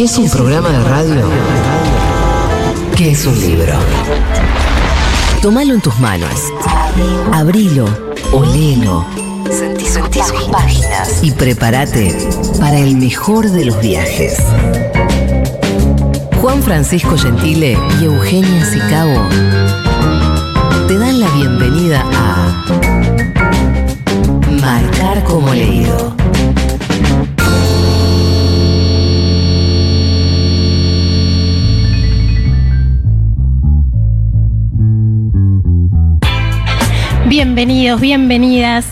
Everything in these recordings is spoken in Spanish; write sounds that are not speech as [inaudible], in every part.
que es un programa de radio que es un libro. Tómalo en tus manos. Abrilo, olelo. Sentí, sentí sus páginas. Y prepárate para el mejor de los viajes. Juan Francisco Gentile y Eugenia Sicabo te dan la bienvenida a Marcar como leído. Bienvenidos, bienvenidas,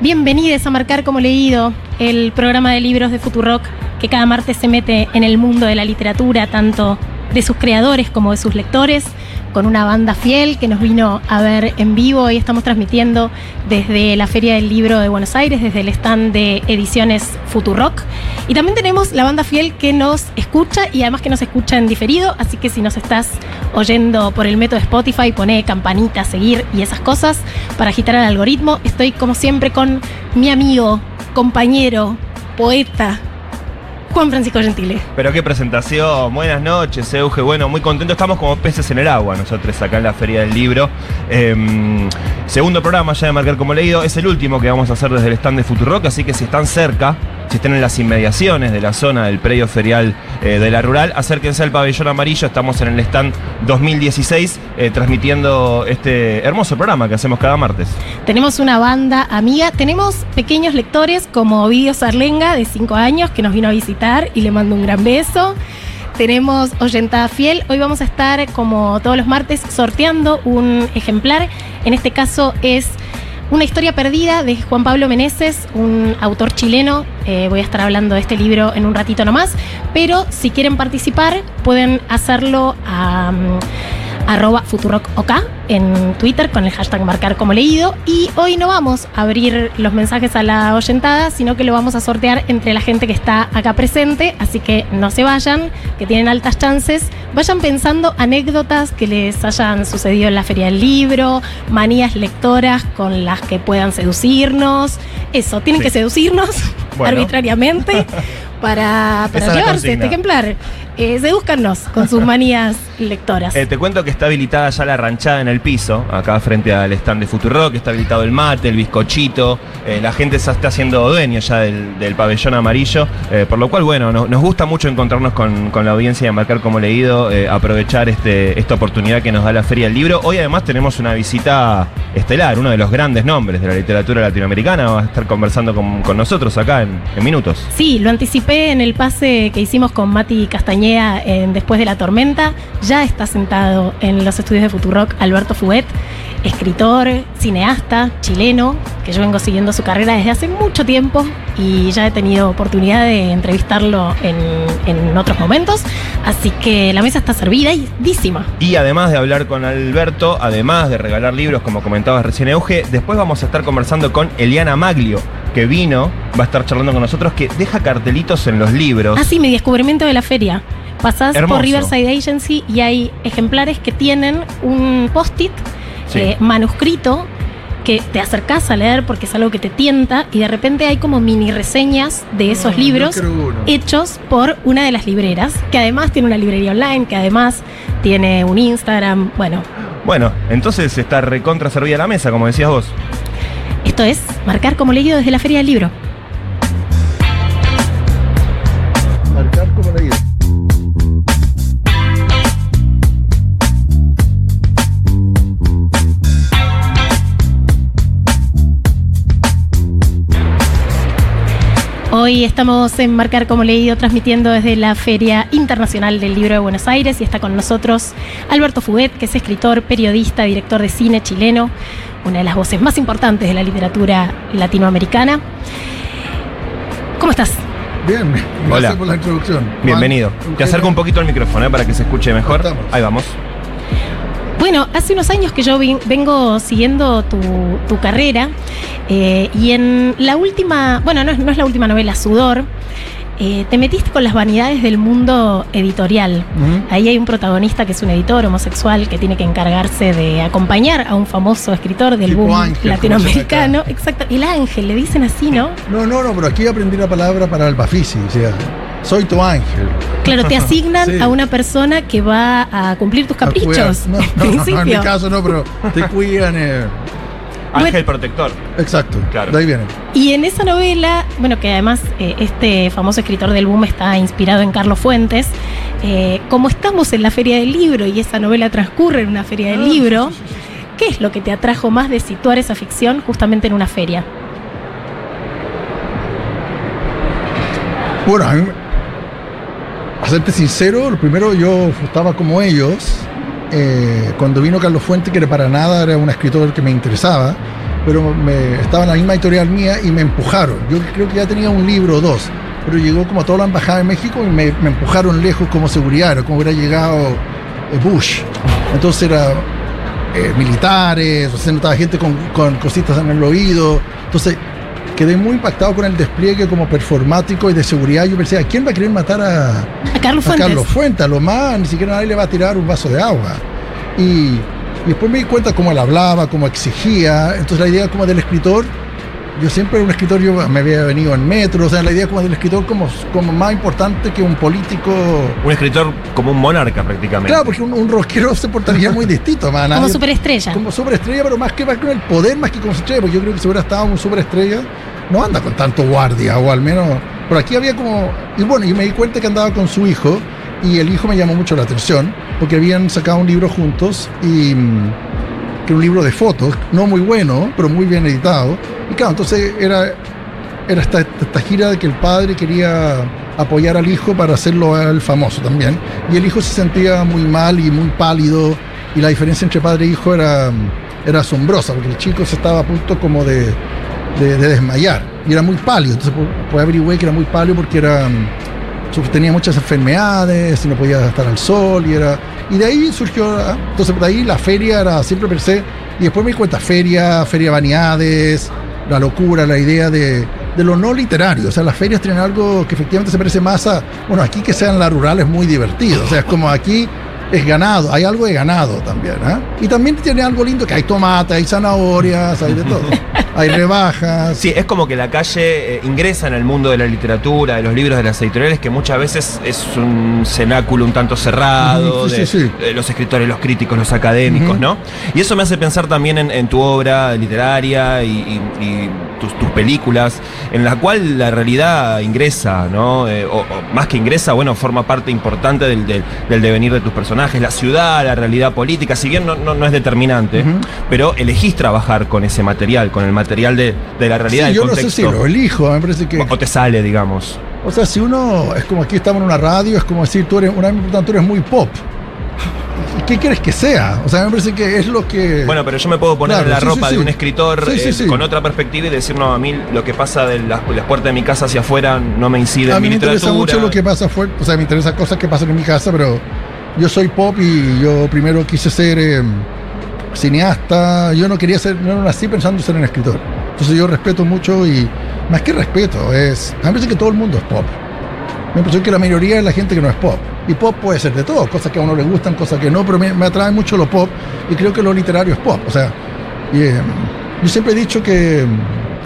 bienvenides a Marcar como Leído, el programa de libros de Futurock que cada martes se mete en el mundo de la literatura, tanto de sus creadores como de sus lectores, con una banda fiel que nos vino a ver en vivo y estamos transmitiendo desde la Feria del Libro de Buenos Aires, desde el stand de ediciones Futurock. Y también tenemos la banda fiel que nos escucha y además que nos escucha en diferido, así que si nos estás oyendo por el método Spotify, pone campanita, seguir y esas cosas para agitar el algoritmo. Estoy como siempre con mi amigo, compañero, poeta, Juan Francisco Gentile. Pero qué presentación, buenas noches, Euge. Bueno, muy contento, estamos como peces en el agua nosotros acá en la Feria del Libro. Em, segundo programa ya de Marcar como Leído, es el último que vamos a hacer desde el stand de Futurock, así que si están cerca, si están en las inmediaciones de la zona del predio ferial eh, de la rural, acérquense al pabellón amarillo, estamos en el stand 2016 eh, transmitiendo este hermoso programa que hacemos cada martes. Tenemos una banda amiga, tenemos pequeños lectores como Ovidio Sarlenga de 5 años que nos vino a visitar y le mando un gran beso. Tenemos Oyentada Fiel. Hoy vamos a estar, como todos los martes, sorteando un ejemplar. En este caso es una historia perdida de Juan Pablo Meneses, un autor chileno. Eh, voy a estar hablando de este libro en un ratito nomás. Pero si quieren participar, pueden hacerlo a. um, arroba futurocok en Twitter con el hashtag marcar como leído. Y hoy no vamos a abrir los mensajes a la oyentada, sino que lo vamos a sortear entre la gente que está acá presente. Así que no se vayan, que tienen altas chances. Vayan pensando anécdotas que les hayan sucedido en la Feria del Libro, manías lectoras con las que puedan seducirnos. Eso, tienen Sí. que seducirnos Bueno. [laughs] arbitrariamente [laughs] para, para llevarse este ejemplar. Eh, sedúzcanos con sus [laughs] manías lectoras. Eh, te cuento que está habilitada ya la ranchada en el piso, acá frente al stand de Futurock, está habilitado el mate, el bizcochito, eh, la gente se está haciendo dueño ya del, del pabellón amarillo, eh, por lo cual, bueno, no- nos gusta mucho encontrarnos con, con la audiencia de Marcar como Leído, aprovechar este, esta oportunidad que nos da la Feria del Libro. Hoy además tenemos una visita estelar, uno de los grandes nombres de la literatura latinoamericana, va a estar conversando con, con nosotros acá en, en minutos. Sí, lo anticipé en el pase que hicimos con Mati Castañeda en Después de la Tormenta. Ya está sentado en los estudios de Futurock Alberto Fuet, escritor, cineasta, chileno, que yo vengo siguiendo su carrera desde hace mucho tiempo y ya he tenido oportunidad de entrevistarlo en, en otros momentos. Así que la mesa está servida y dísima. Y además de hablar con Alberto, además de regalar libros, como comentabas recién Euge, después vamos a estar conversando con Eliana Maglio, que vino, va a estar charlando con nosotros, que deja cartelitos en los libros. Ah, sí, mi descubrimiento de la feria. Pasás Hermoso. por Riverside Agency y hay ejemplares que tienen un post-it Sí. eh, manuscrito que te acercás a leer porque es algo que te tienta y de repente hay como mini reseñas de esos libros hechos por una de las libreras, que además tiene una librería online, que además tiene un Instagram. Bueno, Bueno, entonces está recontra servida la mesa, como decías vos. esto es marcar como leído desde la Feria del Libro. Hoy estamos en Marcar como Leído, transmitiendo desde la Feria Internacional del Libro de Buenos Aires y está con nosotros Alberto Fuguet, que es escritor, periodista, director de cine chileno, una de las voces más importantes de la literatura latinoamericana. ¿Cómo estás? Bien, gracias Hola. por la introducción. Bienvenido. Juan, Te acerco un poquito el micrófono eh, para que se escuche mejor. Ahí vamos. Bueno, hace unos años que yo vengo siguiendo tu, tu carrera eh, y en la última, bueno, no es, no es la última novela, Sudor, eh, te metiste con las vanidades del mundo editorial. Ahí hay un protagonista que es un editor homosexual que tiene que encargarse de acompañar a un famoso escritor del Tipo boom Ángel, latinoamericano. Exacto. El ángel, le dicen así, ¿no? No, no, no, pero aquí aprendí la palabra para el Bafisi. O sea, soy tu ángel. Claro, te [laughs] asignan Sí. a una persona que va a cumplir tus caprichos. No, en no, no, no, en mi caso no, pero te cuidan. eh, Ángel protector. Exacto, Claro. de ahí viene. Y en esa novela, bueno, que además eh, este famoso escritor del boom está inspirado en Carlos Fuentes, eh, como estamos en la Feria del Libro y esa novela transcurre en una Feria del Ah, Libro, sí, sí, sí, sí. ¿qué es lo que te atrajo más de situar esa ficción justamente en una feria? Bueno, a serte sincero, lo primero yo estaba como ellos. eh, cuando vino Carlos Fuente, que era para nada era un escritor que me interesaba, pero me, estaba en la misma editorial mía y me empujaron. Yo creo que ya tenía un libro o dos, pero llegó como a toda la embajada de México y me, empujaron lejos como seguridad, como hubiera llegado eh, Bush. Entonces era eh, militares, o sea, notaba gente con, con cositas en el oído. Entonces quedé muy impactado con el despliegue como performático y de seguridad. Yo pensé, ¿a quién va a querer matar a, A Carlos a Fuentes. Carlos Fuentes? A lo más, ni siquiera nadie le va a tirar un vaso de agua. Y, y después me di cuenta cómo él hablaba, cómo exigía. Entonces la idea como del escritor, yo siempre era un escritor, yo me había venido en metro, o sea, la idea como del escritor como, como más importante que un político. Un escritor como un monarca prácticamente. Claro, porque un, un rockero se portaría muy [laughs] distinto, más como superestrella. como superestrella, pero más que más con el poder, más que como estrella, porque yo creo que si hubiera estado un superestrella, no anda con tanto guardia, o al menos. Por aquí había como. Y bueno, yo me di cuenta que andaba con su hijo, y el hijo me llamó mucho la atención, porque habían sacado un libro juntos, y. mm, que un libro de fotos, no muy bueno, pero muy bien editado. Y claro, entonces era. Era esta, esta gira de que el padre quería apoyar al hijo para hacerlo a él famoso también. Y el hijo se sentía muy mal y muy pálido. Y la diferencia entre padre e hijo era, era asombrosa, porque el chico se estaba a punto como de, de- de desmayar. Y era muy pálido. Entonces, pues, averigüé que era muy pálido porque era, mm, tenía muchas enfermedades y no podía estar al sol. Y, era, y de ahí surgió. ah, Entonces, de ahí la feria era siempre per se. Y después me di cuenta: feria, feria de vanidades, la locura, la idea de, de lo no literario. O sea, las ferias tienen algo que efectivamente se parece más a. Bueno, aquí que sean las rurales muy divertido. O sea, es como aquí es ganado, hay algo de ganado también. ¿ah? Y también tiene algo lindo que hay tomate, hay zanahorias, hay de todo. [laughs] hay rebajas. Sí, es como que la calle eh, ingresa en el mundo de la literatura, de los libros, de las editoriales, que muchas veces es un cenáculo un tanto cerrado, sí, de, sí, sí. de los escritores, los críticos, los académicos. ¿no? Y eso me hace pensar también en, en tu obra literaria y, y- y tus, tus películas, en la cual la realidad ingresa, ¿no? Eh, o, o más que ingresa, bueno, forma parte importante del, del- del devenir de tus personajes, la ciudad, la realidad política, si bien no, no- no es determinante, pero elegís trabajar con ese material, con el material de, de la realidad Sí, del yo no sé contexto. si lo elijo, me parece que. O te sale, digamos. O sea, si uno, es como aquí estamos en una radio, es como decir, tú eres, una vez tú eres muy pop. ¿Y ¿Qué quieres que sea? O sea, me parece que es lo que... Bueno, pero yo me puedo poner Claro, en la sí, ropa sí, de un escritor eh, con otra perspectiva y decir, no, a mí lo que pasa de las, las puertas de mi casa hacia afuera no me incide a en mí mi me interesa literatura. mucho lo que pasa afuera, o sea, me interesan cosas que pasan en mi casa, pero yo soy pop y yo primero quise ser eh, cineasta, yo no quería ser, no nací pensando ser un escritor. Entonces yo respeto mucho y más que respeto, es, a mí me parece que todo el mundo es pop. Me parece que la mayoría es la gente que no es pop. Y pop puede ser de todo, cosas que a uno le gustan, cosas que no, pero me, me atrae mucho lo pop y creo que lo literario es pop. O sea, y, eh, yo siempre he dicho que,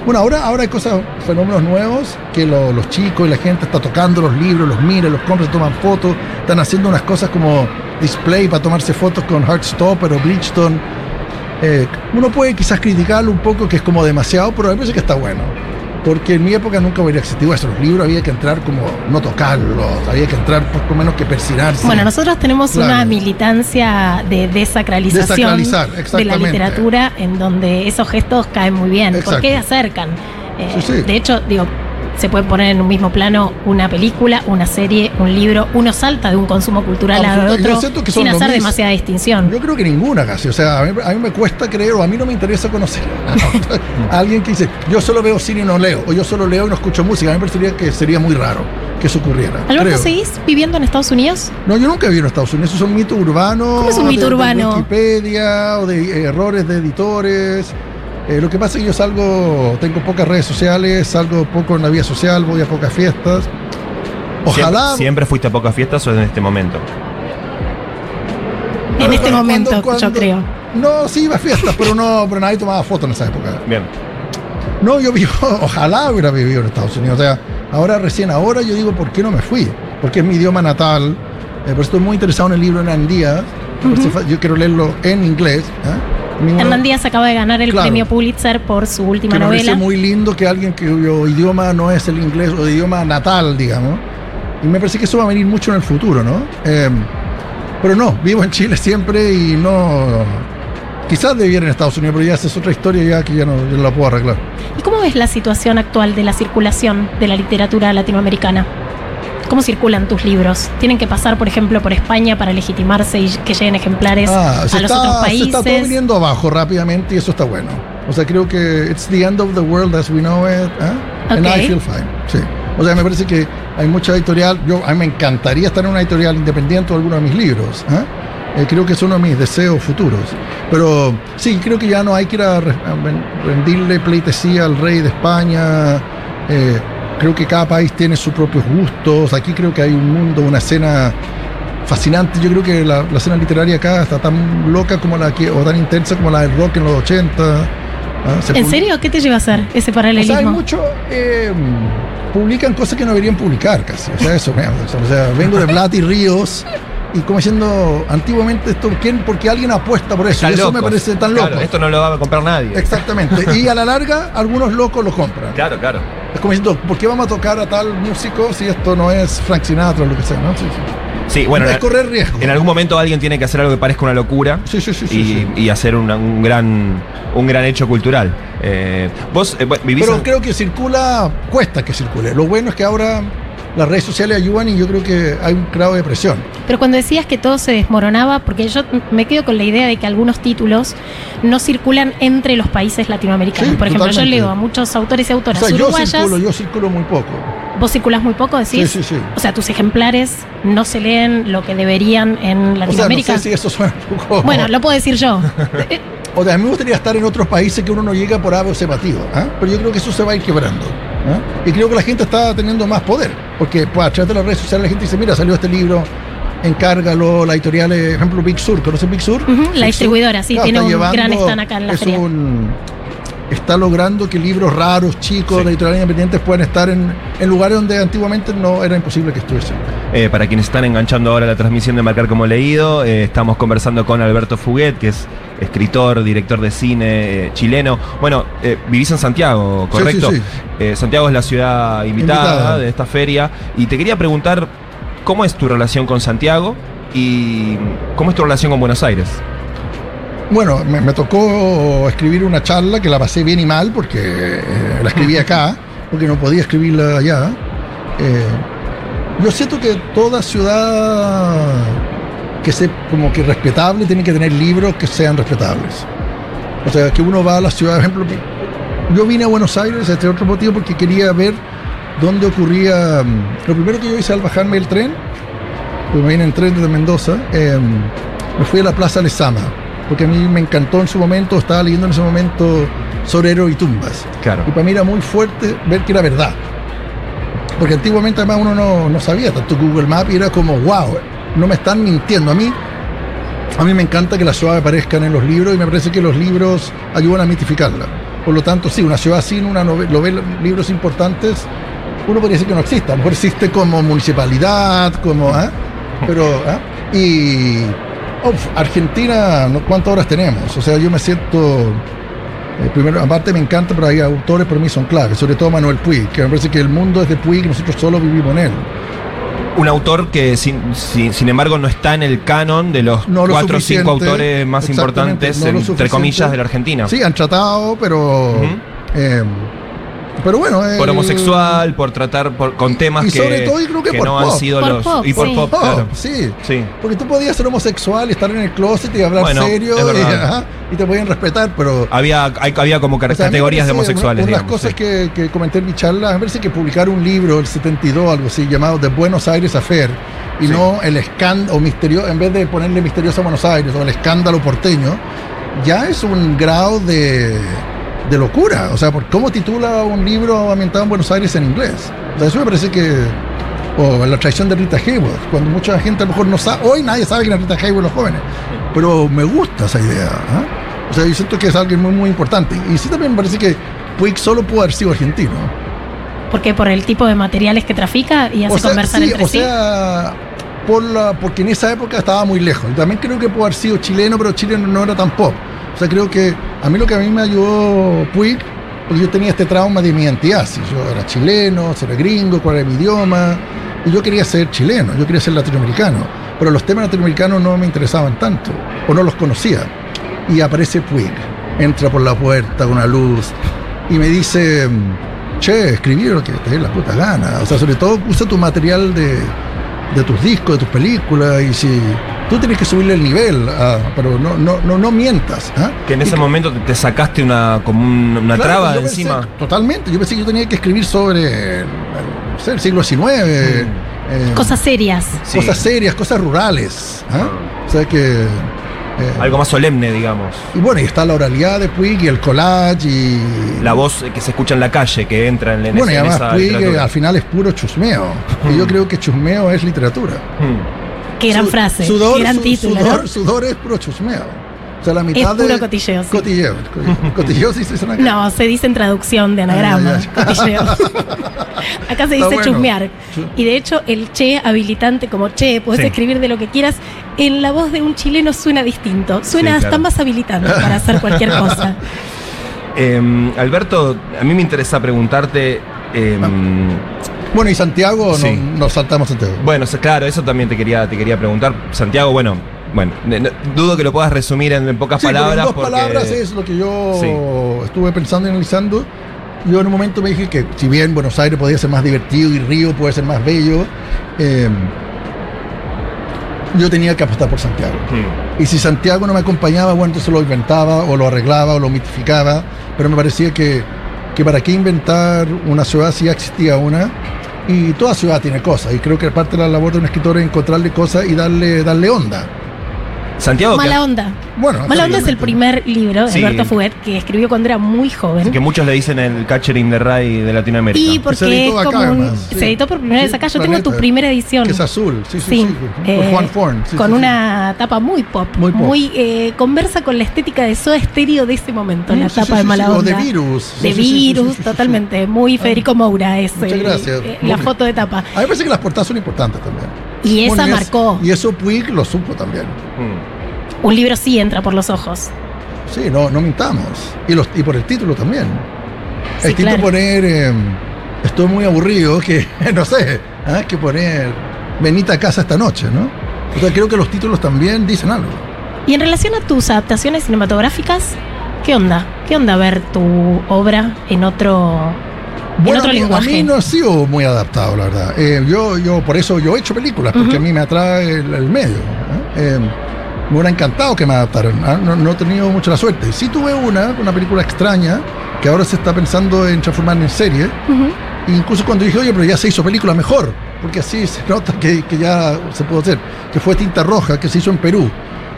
bueno, ahora, ahora hay cosas, fenómenos nuevos, que lo- los chicos y la gente está tocando los libros, los mira, los compra, se toman fotos, están haciendo unas cosas como display para tomarse fotos con Heartstopper o Bridgestone. Eh, uno puede quizás criticarlo un poco, que es como demasiado, pero me parece que está bueno. Porque en mi época nunca hubiera existido eso. Los libros había que entrar como no tocarlos, había que entrar por lo menos que persinarse. Bueno, nosotros tenemos Claro. una militancia de desacralización de la literatura en donde esos gestos caen muy bien, Exacto. porque acercan. Eh, Sí, sí. De hecho, digo, se puede poner en un mismo plano una película, una serie, un libro, uno salta de un consumo cultural a yo otro que sin hacer demasiada distinción. Yo creo que ninguna casi. O sea, a mí, a mí me cuesta creer o a mí no me interesa conocer a [laughs] [laughs] alguien que dice, yo solo veo cine y no leo, o yo solo leo y no escucho música. A mí me parecería que sería muy raro que eso ocurriera. Alberto. ¿seguís viviendo en Estados Unidos? No, yo nunca he vivido en Estados Unidos. Esos son mitos urbanos. ¿Cómo es un mito de- de urbano? Wikipedia o de eh, errores de editores. Eh, lo que pasa es que yo salgo, tengo pocas redes sociales, salgo poco en la vida social, voy a pocas fiestas. Ojalá. ¿Siempre, siempre fuiste a pocas fiestas o en este momento? En este Cuando- momento, cuando- yo creo. No, sí iba a fiestas, pero no, pero nadie tomaba fotos en esa época. Bien. No, yo vivo, [laughs] ojalá hubiera vivido en Estados Unidos. O sea, ahora, recién ahora, yo digo, ¿por qué no me fui? Porque es mi idioma natal. Eh, pero estoy muy interesado en el libro. Me parece fa- Yo quiero leerlo en inglés. ¿eh? Ninguno- Hernán Díaz acaba de ganar el Claro. premio Pulitzer por su última que me parece novela. muy lindo que alguien cuyo idioma no es el inglés o idioma natal, digamos. Y me parece que eso va a venir mucho en el futuro, ¿no? Eh, pero no, vivo en Chile siempre y no. Quizás de vivir en Estados Unidos, pero ya esa es otra historia ya que ya no, ya no la puedo arreglar. ¿Y cómo ves la situación actual de la circulación de la literatura latinoamericana? ¿Cómo circulan tus libros? ¿Tienen que pasar, por ejemplo, por España para legitimarse y que lleguen ejemplares Ah, se a los está, otros se países? está todo viniendo abajo rápidamente y eso está bueno. O sea, creo que it's the end of the world as we know it. ¿eh? And Ok. I feel fine. Sí. O sea, me parece que hay mucha editorial. Yo, a mí me encantaría estar en una editorial independiente o alguno de mis libros. ¿eh? Eh, creo que es uno de mis deseos futuros. Pero sí, creo que ya no hay que ir a, re- a ren- rendirle pleitesía al rey de España. Eh, creo que cada país tiene sus propios gustos. Aquí creo que hay un mundo, una escena fascinante. Yo creo que la, la escena literaria acá está tan loca como la que, o tan intensa como la del rock en los 80. ¿ah? Se ¿En serio? ¿Qué te lleva a hacer ese O paralelismo? sea, hay mucho. eh, publican cosas que no deberían publicar casi. O sea, eso me O sea, vengo de Blat y Ríos. Y como diciendo, antiguamente esto, ¿quién? Porque alguien apuesta por eso. Están y eso me parece tan Claro, loco. esto no lo va a comprar nadie. Exactamente. Y a la larga, algunos locos lo compran. Claro, claro. Es como diciendo, ¿por qué vamos a tocar a tal músico si esto no es Frank Sinatra o lo que sea? ¿no? Sí, sí. Sí, bueno, es en, correr riesgo. en algún momento alguien tiene que hacer algo que parezca una locura Sí, sí, sí, sí, y, sí. y hacer una- un, gran, un gran hecho cultural. Eh, vos eh, bueno, vivís Pero en- creo que circula, cuesta que circule. Lo bueno es que ahora las redes sociales ayudan y yo creo que hay un grado de presión. Pero cuando decías que todo se desmoronaba, porque yo me quedo con la idea de que algunos títulos no circulan entre los países latinoamericanos. Sí, Por ejemplo, totalmente. yo leo a muchos autores y O autoras sea, yo uruguayas. circulo, yo circulo muy poco. ¿Vos circulás muy poco, decís? Sí, sí, sí. O sea, tus ejemplares no se leen lo que deberían en O sea, no Latinoamérica. sé si eso suena un poco. Bueno, lo puedo decir yo. Eh, [laughs] O sea, a mí me gustaría estar en otros países que uno no llega por ave o ¿ah? pero yo creo que eso se va a ir quebrando. ¿Ah? Y creo que la gente está teniendo más poder, porque pues, a través de las redes sociales la gente dice, mira, salió este libro, encárgalo, la editorial, eh, por ejemplo, Big Sur, ¿conoces Big Sur? La Big Sur, distribuidora, sí, tiene un llevando- gran stand acá en la es feria. un- está logrando que libros raros, chicos, Sí. de editoriales independientes puedan estar en, en lugares donde antiguamente no era imposible que estuviesen. Eh, para quienes están enganchando ahora la transmisión de Marcar como leído, eh, estamos conversando con Alberto Fuguet, que es escritor, director de cine eh, chileno. Bueno, eh, vivís en Santiago, ¿correcto? sí, sí. Eh, Santiago es la ciudad invitada, Invitada. de esta feria. Y te quería preguntar, ¿cómo es tu relación con Santiago? Y cómo es tu relación con Buenos Aires. Bueno, me, me tocó escribir una charla que la pasé bien y mal porque la escribí acá, [laughs] porque no podía escribirla allá. Yo siento que toda ciudad que sea como que respetable tiene que tener libros que sean respetables. O sea, que uno va a la ciudad, por ejemplo, yo vine a Buenos Aires, este otro motivo, porque quería ver dónde ocurría. mm, Lo primero que yo hice al bajarme del tren, pues me vine en tren desde Mendoza, eh, me fui a la Plaza Lezama, porque a mí me encantó en su momento, estaba leyendo en ese momento sobre héroes y tumbas. Claro. Y para mí era muy fuerte ver que era verdad. Porque antiguamente además uno no, no sabía tanto Google Maps y era como, wow, no me están mintiendo. A mí, a mí me encanta que las ciudades aparezcan en los libros y me parece que los libros ayudan a mitificarla. Por lo tanto, sí, una ciudad sin una novela, libros importantes, uno podría decir que no existe. A lo mejor existe como municipalidad, como... ¿ah? Pero... ¿ah? Y... uf, Argentina. ¿cuántas horas tenemos? O sea, yo me siento... Eh, primero, aparte me encanta, pero hay autores para mí son claves, sobre todo Manuel Puig, que me parece que el mundo es de Puig y nosotros solo vivimos en él. Un autor que, sin, sin, sin embargo, no está en el canon de los No lo cuatro o cinco autores más importantes, no entre comillas, de la Argentina. Sí, han tratado, pero eh, pero bueno. el- Por homosexual, por tratar por- con temas Y que, sobre todo yo creo que por no han sido Por los. pop, y por sí. pop, Oh, claro. sí. Sí. Porque tú podías ser homosexual y estar en el closet y hablar Bueno, serio y, ajá, y te podían respetar, pero. Había, hay- había como o sea, categorías de homosexuales. Una, una de las cosas sí. que, que comenté en mi charla, me parece que publicar un libro, el 72, algo así, llamado The Buenos Aires Affair, y Sí. no el escándalo misterioso, en vez de ponerle misterioso a Buenos Aires o el escándalo porteño, ya es un grado de, de locura. O sea, por cómo titula un libro ambientado en Buenos Aires en inglés. O sea, eso me parece que. O la traición de Rita Hayworth, cuando mucha gente a lo mejor no sabe, hoy nadie sabe quién es Rita Hayworth los jóvenes, pero me gusta esa idea. ¿ah? O sea, yo siento que es alguien muy, muy importante. Y sí también me parece que Puig solo pudo haber sido argentino. Porque por el tipo de materiales que trafica y hace O sea, conversar sí, entre o sí. sea, por la, porque en esa época estaba muy lejos. Y también creo que pudo haber sido chileno, pero chileno no era tan pop. O sea, creo que a mí lo que a mí me ayudó Puig, porque yo tenía este trauma de mi identidad. Si yo era chileno, si era gringo, cuál era mi idioma. Y yo quería ser chileno, yo quería ser latinoamericano. Pero los temas latinoamericanos no me interesaban tanto, o no los conocía. Y aparece Puig, entra por la puerta con una luz y me dice, che, escribí lo que te dé la puta gana. O sea, sobre todo usa tu material de, de tus discos, de tus películas, y si tú tienes que subirle el nivel, ah, pero no, no, no, no mientas. ¿ah? Que en Y ese momento te, te sacaste una, como un- una Claro, traba pensé- encima. totalmente. Yo pensé que yo tenía que escribir sobre el, no sé, el siglo XIX. eh, Cosas serias. Sí. cosas serias, cosas rurales. ¿ah? O sea que. eh, Algo más solemne, digamos. y bueno, y está la oralidad de Puig y el collage y. La voz que se escucha en la calle, que entra en, en Bueno, y además esa Puig literatura. al final es puro chusmeo. Y yo creo que chusmeo es literatura. Qué gran Su- frase. Sudor, qué gran su- título. sudor, ¿no? sudor es puro chusmeo. O sea, la mitad Es puro de. cotilleo, sí. Cotilleo. cotilleo. [laughs] Cotilleo sí se dice. No, se dice en traducción de anagrama. Ah, [laughs] cotilleo. [laughs] Acá se dice bueno. chusmear. Chu- Y de hecho, el che habilitante como che, puedes Sí. escribir de lo que quieras, en la voz de un chileno suena distinto. Suena Sí, hasta claro. más habilitante para hacer cualquier cosa. Eh, Alberto, a mí me interesa preguntarte. eh, Bueno, y Santiago, no- Sí. nos saltamos Santiago. Bueno, claro, eso también te quería, te quería preguntar. Santiago, bueno, bueno, dudo que lo puedas resumir en, en pocas Sí, pero en palabras. dos porque- palabras es lo que yo Sí. estuve pensando y analizando. Yo en un momento me dije que si bien Buenos Aires podía ser más divertido y Río puede ser más bello, eh, yo tenía que apostar por Santiago. Hmm. Y si Santiago no me acompañaba, bueno, entonces lo inventaba o lo arreglaba o lo mitificaba, pero me parecía que, que para qué inventar una ciudad si ya existía una. Y toda ciudad tiene cosas, y creo que parte de la labor de un escritor es encontrarle cosas y darle, darle onda. Santiago, que, Mala onda. Bueno, Mala onda es el primer libro de Sí. Alberto Fuguet que escribió cuando era muy joven. que muchos le dicen el catcher in the rye de Latinoamérica. Y Se porque editó es acá, como un- además, sí. se editó por primera Sí, vez acá. Yo tengo tu primera edición. Que es azul, sí, sí, Sí, sí. Por eh, Juan Forn. sí, con sí, sí. una tapa muy pop, Muy muy, pop. eh, conversa con la estética de Soda Stereo de ese momento, la Sí, tapa sí, de mala sí, o onda. de virus. De sí, sí, sí, virus, sí, sí, sí. totalmente, muy Federico Moura es Muchas gracias. eh, la Muy- foto de tapa. A mí me parece que las portadas son importantes también. Y esa Bueno, marcó. Y eso Puig lo supo también. Hmm. Un libro sí entra por los ojos. Sí, no, no mintamos. Y, los, y por el título también. Sí, claro. poner eh, estoy muy aburrido [laughs] que, no sé, ¿ah? que poner venite a casa esta noche, ¿no? O sea, creo que los títulos también dicen algo. Y en relación a tus adaptaciones cinematográficas, ¿qué onda? ¿Qué onda ver tu obra en otro, en otro a mí, a lenguaje? mí no ha sido muy adaptado, la verdad. Eh, yo, yo, por eso yo he hecho películas, porque a mí me atrae el, el medio. ¿eh? Me hubiera encantado que me adaptaran. ¿ah? No, no he tenido mucha la suerte. Sí tuve una, una película extraña, que ahora se está pensando en transformar en serie. Incluso cuando dije, oye, pero ya se hizo película mejor, porque así se [laughs] nota que, que ya se pudo hacer, que fue Tinta Roja, que se hizo en Perú.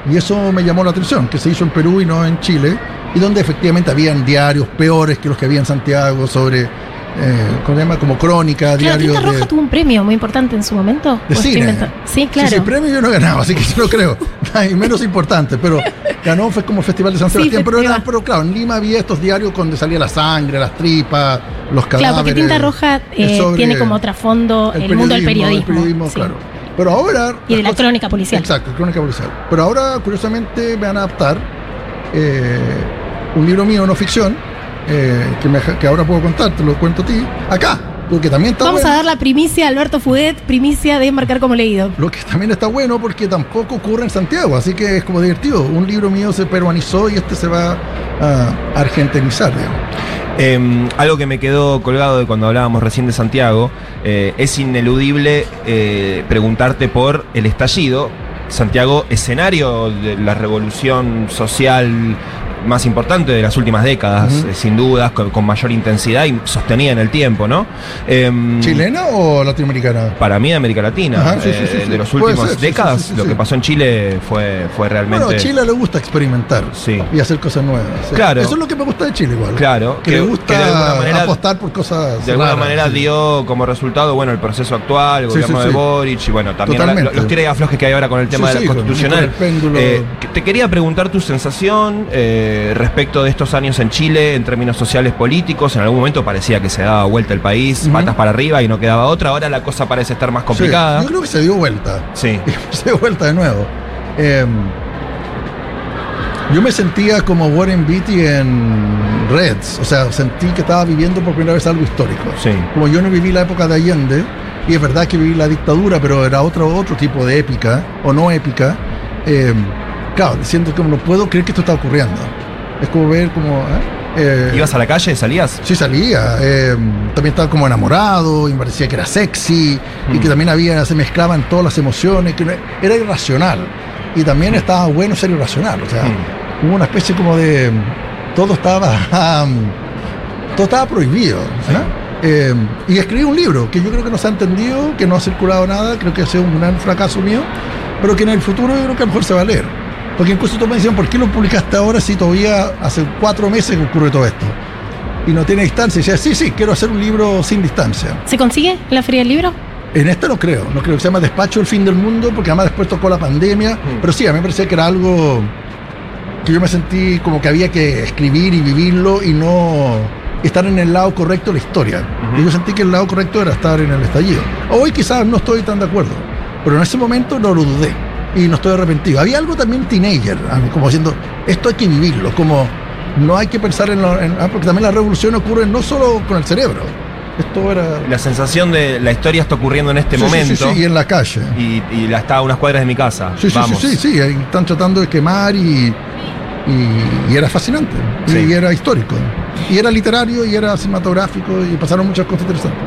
Y eso me llamó la atención, que se hizo en Perú y no en Chile, y donde efectivamente habían diarios peores que los que había en Santiago sobre, eh. Como crónica, Claro, diarios Tinta Roja de, tuvo un premio muy importante en su momento. de ¿O estoy cine. Sí, claro. Sí, sí, premio yo no ganaba, así que yo no creo. [laughs] Hay menos importante, pero ganó fue como Festival de San Sí, Sebastián. pero, era- pero claro, en Lima había estos diarios donde salía la sangre, las tripas, los cadáveres. Claro, porque Tinta Roja eh, tiene como trasfondo el, mundo del periodismo. sí. claro. Pero ahora. Y de la cosas- crónica policial. Exacto, crónica policial. Pero ahora, curiosamente, me van a adaptar eh, un libro mío, no ficción, eh, que, me- que ahora puedo contar, te lo cuento a ti, acá, Porque también está Vamos bueno. a dar la primicia a Alberto Fudet, primicia de marcar como leído. Lo que también está bueno porque tampoco ocurre en Santiago, así que es como divertido. Un libro mío se peruanizó y este se va a argentinizar, digamos. Eh, algo que me quedó colgado de cuando hablábamos recién de Santiago, eh, es ineludible eh, preguntarte por el estallido. Santiago, escenario de la revolución social más importante de las últimas décadas, eh, sin dudas, con, con mayor intensidad y sostenida en el tiempo, ¿no? Em, ¿Chilena o latinoamericana? Para mí, de América Latina, Ajá, sí, sí, eh, sí, de las últimas décadas, lo que pasó en Chile fue, fue realmente. Bueno, a Chile le gusta experimentar Sí. y hacer cosas nuevas. Claro. Eso es lo que me gusta de Chile igual. Claro, Que, que- le gusta que de alguna manera- apostar por cosas De alguna raras, manera dio como resultado, bueno, el proceso actual, el gobierno de. Boric y bueno, también la- los tira y aflojes que hay ahora con el tema de la con- constitucional. Eh, te quería preguntar tu sensación eh, respecto de estos años en Chile en términos sociales políticos. En algún momento parecía que se daba vuelta el país, patas para arriba y no quedaba otra. Ahora la cosa parece estar más Sí, complicada. yo creo que se dio vuelta. Sí. [laughs] se dio vuelta de nuevo. Eh, yo me sentía como Warren Beatty en Reds, o sea, sentí que estaba viviendo por primera vez algo histórico. Sí. Como yo no viví la época de Allende, y es verdad que viví la dictadura, pero era otro, otro tipo de épica, o no épica, eh, claro, siento que no puedo creer que esto está ocurriendo. Es como ver como... ¿eh? Eh, ¿Ibas a la calle? ¿Salías? Sí salía, eh, también estaba como enamorado y me parecía que era sexy y Mm. que también había, se mezclaban todas las emociones, que era irracional y también estaba bueno ser irracional, o sea, Mm. hubo una especie como de, todo estaba, um, todo estaba prohibido. Eh, y escribí un libro que yo creo que no se ha entendido, que no ha circulado nada, creo que ha sido un gran fracaso mío, pero que en el futuro yo creo que a lo mejor se va a leer. Porque incluso tú me decían, ¿por qué lo publicaste ahora si todavía hace cuatro meses que ocurre todo esto? Y no tiene distancia. Y decía, sí, sí, quiero hacer un libro sin distancia. ¿Se consigue la Feria del Libro? En esta no creo, no creo que se llama Despacho el fin del mundo, porque además después tocó la pandemia. Mm. Pero sí, a mí me parecía que era algo que yo me sentí como que había que escribir y vivirlo y no estar en el lado correcto de la historia. Y yo sentí que el lado correcto era estar en el estallido. Hoy quizás no estoy tan de acuerdo, pero en ese momento no lo dudé y no estoy arrepentido. Había algo también teenager, como diciendo, esto hay que vivirlo, como no hay que pensar en lo... en- ah, porque también la revolución ocurre no solo con el cerebro. Esto era... La sensación de la historia está ocurriendo en este Sí, momento sí, sí, y en la calle. y, y la está a unas cuadras de mi casa. Sí, sí, Vamos. sí, sí, sí, están tratando de quemar y, y, y era fascinante. Sí. Y era histórico. Y era literario y era cinematográfico y pasaron muchas cosas interesantes.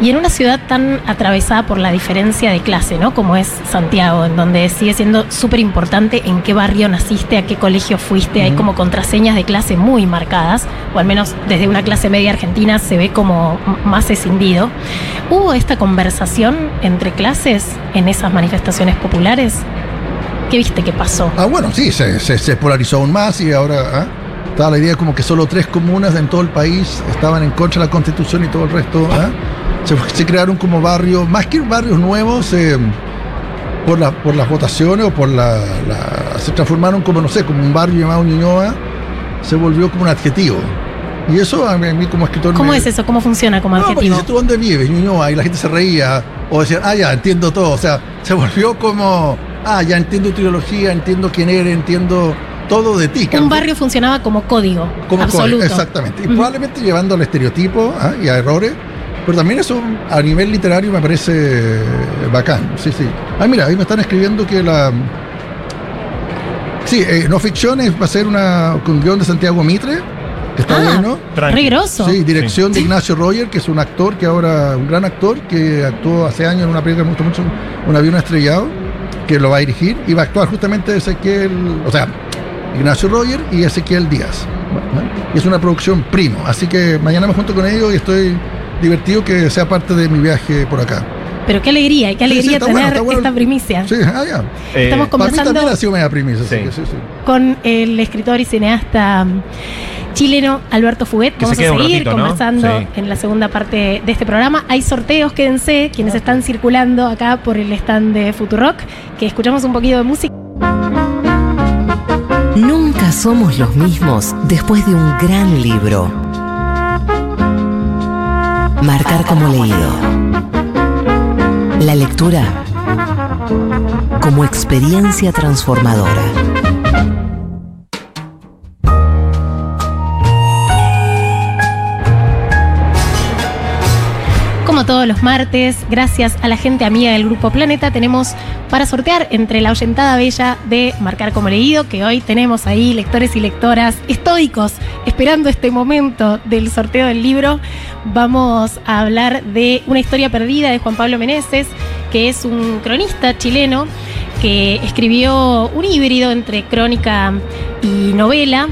Y en una ciudad tan atravesada por la diferencia de clase, ¿no? Como es Santiago, en donde sigue siendo súper importante en qué barrio naciste, a qué colegio fuiste, hay como contraseñas de clase muy marcadas, o al menos desde una clase media argentina se ve como más escindido. ¿Hubo esta conversación entre clases en esas manifestaciones populares? ¿Qué viste que pasó? Ah, bueno, sí, se, se, se polarizó aún más y ahora ah, estaba la idea como que solo tres comunas en todo el país estaban en contra de la constitución y todo el resto. ah. Se, se crearon como barrios, más que barrios nuevos, eh, por, la, por las votaciones o por la, la- Se transformaron como, no sé, como un barrio llamado Ñuñoa, se volvió como un adjetivo. Y eso a mí, como escritor ¿Cómo me- es eso? ¿Cómo funciona como no, porque adjetivo? dices, ¿tú dónde vives? Ñuñoa, y la gente se reía, o decían, ah, ya, entiendo todo. O sea, se volvió como, ah, ya entiendo tu ideología, entiendo quién eres, entiendo todo de ti. Un barrio funcionaba como código como absoluto. core, exactamente. Y Ujú. probablemente llevando al estereotipo ah, y a errores. Pero también eso a nivel literario me parece bacán. Sí, sí. Ah, mira, ahí me están escribiendo que la. Sí, eh, no ficción es- va a ser una con guion de Santiago Mitre, que está Ah. bueno. Grosso. Sí, dirección de Ignacio Roger, que es un actor que ahora, un gran actor, que actuó hace años en una película que me gustó mucho, un avión estrellado, que lo va a dirigir y va a actuar justamente Ezequiel, o sea, Ignacio Roger y Ezequiel Díaz. ¿no? Y es una producción primo, así que mañana me junto con ellos y estoy divertido que sea parte de mi viaje por acá. Pero qué alegría, y qué Sí, sí, alegría tener bueno, esta primicia. Sí, ah, ya. Eh, Estamos Para mí conversando también ha sido media primicia, así Sí. que sí, sí. con el escritor y cineasta mm, chileno Alberto Fuguet. Que se Vamos a seguir ratito, ¿no? conversando Sí. en la segunda parte de este programa. Hay sorteos, quédense, quienes están circulando acá por el stand de Futurock, que escuchamos un poquito de música. Nunca somos los mismos después de un gran libro. Marcar como leído. La lectura como experiencia transformadora. Todos los martes, gracias a la gente amiga del Grupo Planeta, tenemos para sortear entre la oyentada bella de Marcar como Leído, que hoy tenemos ahí lectores y lectoras estoicos esperando este momento del sorteo del libro. Vamos a hablar de una historia perdida de Juan Pablo Meneses, que es un cronista chileno que escribió un híbrido entre crónica y novela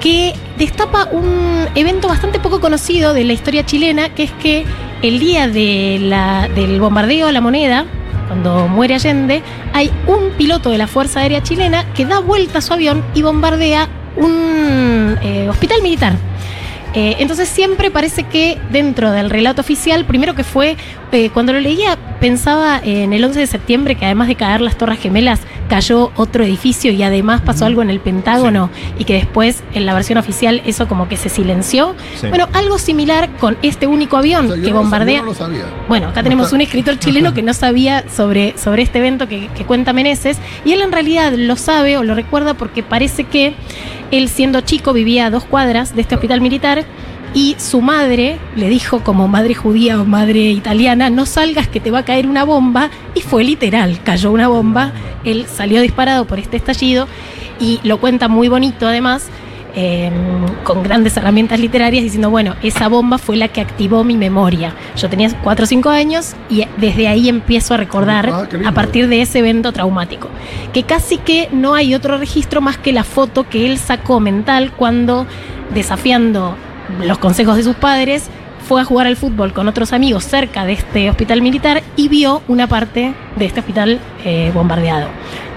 que destapa un evento bastante poco conocido de la historia chilena, que es que el día del bombardeo a la moneda, cuando muere Allende, hay un piloto de la Fuerza Aérea Chilena que da vuelta a su avión y bombardea un eh, hospital militar. Eh, entonces siempre parece que dentro del relato oficial, primero que fue, eh, cuando lo leía pensaba en el 11 de septiembre que además de caer las Torres Gemelas, cayó otro edificio y además pasó algo en el Pentágono y que después en la versión oficial eso como que se silenció. Sí. Bueno, algo similar con este único avión O sea, yo que no lo- bombardea. yo no lo sabía. Bueno, acá No tenemos está- un escritor chileno que no sabía sobre, sobre este evento que, que cuenta Meneses, y él en realidad lo sabe o lo recuerda porque parece que él siendo chico vivía a dos cuadras de este hospital militar y su madre le dijo como madre judía o madre italiana, no salgas que te va a caer una bomba, y fue literal, cayó una bomba, él salió disparado por este estallido y lo cuenta muy bonito además. eh, con grandes herramientas literarias diciendo, bueno, esa bomba fue la que activó mi memoria. Yo tenía 4 o 5 años y desde ahí empiezo a recordar Ah, a partir de ese evento traumático. Que casi que no hay otro registro más que la foto que él sacó mental cuando, desafiando los consejos de sus padres, fue a jugar al fútbol con otros amigos cerca de este hospital militar y vio una parte de este hospital eh, bombardeado.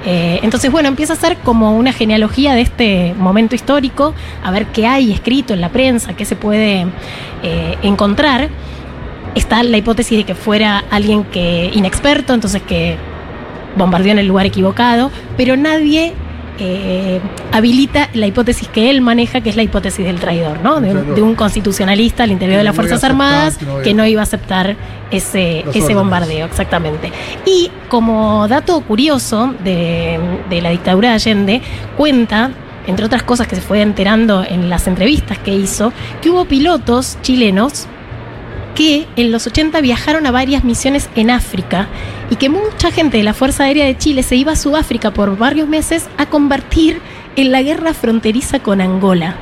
Eh, entonces, bueno, empieza a ser como una genealogía de este momento histórico, a ver qué hay escrito en la prensa, qué se puede eh, encontrar. Está la hipótesis de que fuera alguien que inexperto, entonces que bombardeó en el lugar equivocado, pero nadie eh, habilita la hipótesis que él maneja, que es la hipótesis del traidor, ¿no? De, un- Traidor. de un constitucionalista al interior de las no Fuerzas aceptar, Armadas que no iba a- que no iba a aceptar ese, Los ese órdenes. bombardeo, exactamente. Y como dato curioso de, de la dictadura de Allende, cuenta, entre otras cosas que se fue enterando en las entrevistas que hizo, que hubo pilotos chilenos que en los 80 viajaron a varias misiones en África y que mucha gente de la Fuerza Aérea de Chile se iba a Sudáfrica por varios meses a convertir en la guerra fronteriza con Angola